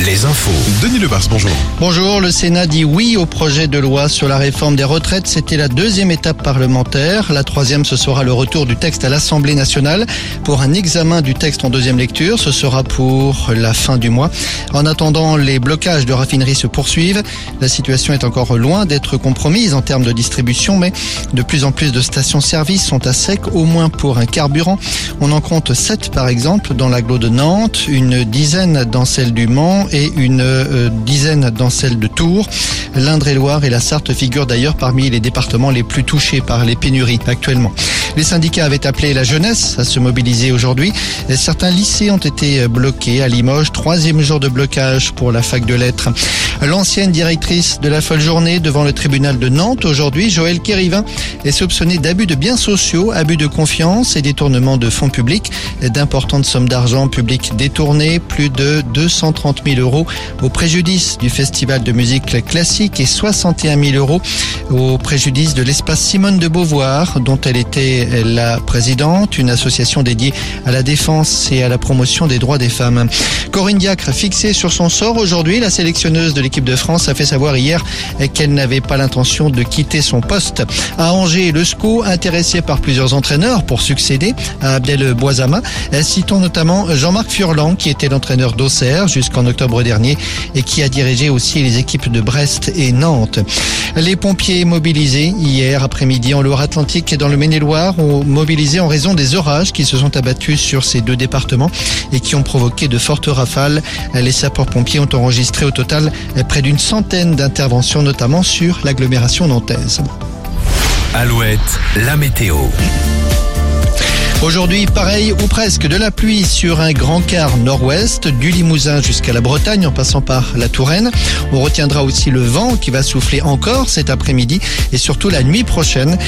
Les infos. Denis Lebars, bonjour. Bonjour, le Sénat dit oui au projet de loi sur la réforme des retraites. C'était la deuxième étape parlementaire. La troisième, ce sera le retour du texte à l'Assemblée nationale pour un examen du texte en deuxième lecture. Ce sera pour la fin du mois. En attendant, les blocages de raffineries se poursuivent. La situation est encore loin d'être compromise en termes de distribution, mais de plus en plus de stations-service sont à sec, au moins pour un carburant. On en compte sept, par exemple, dans l'agglo de Nantes, une dizaine dans celle du Et une euh, dizaine dans celle de Tours. L'Indre-et-Loire et la Sarthe figurent d'ailleurs parmi les départements les plus touchés par les pénuries actuellement. Les syndicats avaient appelé la jeunesse à se mobiliser aujourd'hui. Certains lycées ont été bloqués à Limoges. Troisième jour de blocage pour la fac de lettres. L'ancienne directrice de la folle journée devant le tribunal de Nantes aujourd'hui, Joël Kérivin, est soupçonnée d'abus de biens sociaux, abus de confiance et détournement de fonds publics. D'importantes sommes d'argent public détournées, plus de 230 000 euros au préjudice du festival de musique classique et 61 000 euros au préjudice de l'espace Simone de Beauvoir, dont elle était la présidente, une association dédiée à la défense et à la promotion des droits des femmes. Corinne Diacre, fixée sur son sort aujourd'hui, la sélectionneuse de l'équipe de France a fait savoir hier qu'elle n'avait pas l'intention de quitter son poste. À Angers, le SCO, intéressé par plusieurs entraîneurs pour succéder à Abdel Boisama, citons notamment Jean-Marc Furlan, qui était l'entraîneur d'Auxerre jusqu'en octobre dernier et qui a dirigé aussi les équipes de Brest et Nantes. Les pompiers mobilisés hier après-midi en Loire-Atlantique et dans le Maine-et-Loire ont mobilisé en raison des orages qui se sont abattus sur ces deux départements et qui ont provoqué de fortes rafales. Les sapeurs-pompiers ont enregistré au total près d'une centaine d'interventions, notamment sur l'agglomération nantaise. Alouette, la météo. Aujourd'hui, pareil ou presque de la pluie sur un grand quart nord-ouest, du Limousin jusqu'à la Bretagne en passant par la Touraine. On retiendra aussi le vent qui va souffler encore cet après-midi et surtout la nuit prochaine.